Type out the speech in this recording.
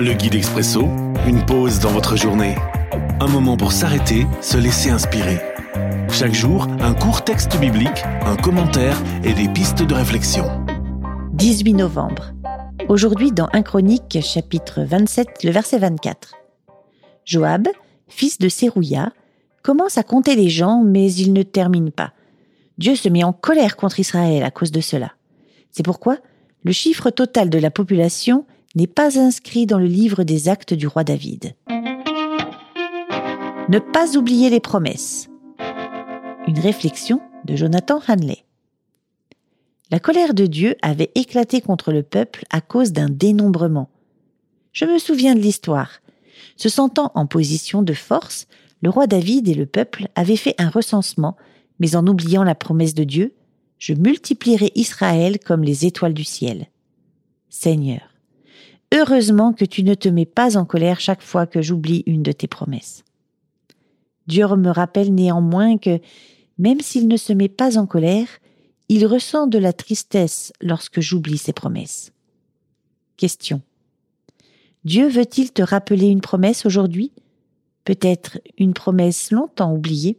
Le guide expresso, une pause dans votre journée. Un moment pour s'arrêter, se laisser inspirer. Chaque jour, un court texte biblique, un commentaire et des pistes de réflexion. 18 novembre. Aujourd'hui dans 1 Chronique chapitre 27, le verset 24. Joab, fils de Sérouia, commence à compter les gens mais il ne termine pas. Dieu se met en colère contre Israël à cause de cela. C'est pourquoi le chiffre total de la population n'est pas inscrit dans le livre des actes du roi David. Ne pas oublier les promesses. Une réflexion de Jonathan Hanley. La colère de Dieu avait éclaté contre le peuple à cause d'un dénombrement. Je me souviens de l'histoire. Se sentant en position de force, le roi David et le peuple avaient fait un recensement, mais en oubliant la promesse de Dieu, je multiplierai Israël comme les étoiles du ciel. Seigneur, heureusement que tu ne te mets pas en colère chaque fois que j'oublie une de tes promesses. Dieu me rappelle néanmoins que, même s'il ne se met pas en colère, il ressent de la tristesse lorsque j'oublie ses promesses. Question. Dieu veut-il te rappeler une promesse aujourd'hui? Peut-être une promesse longtemps oubliée?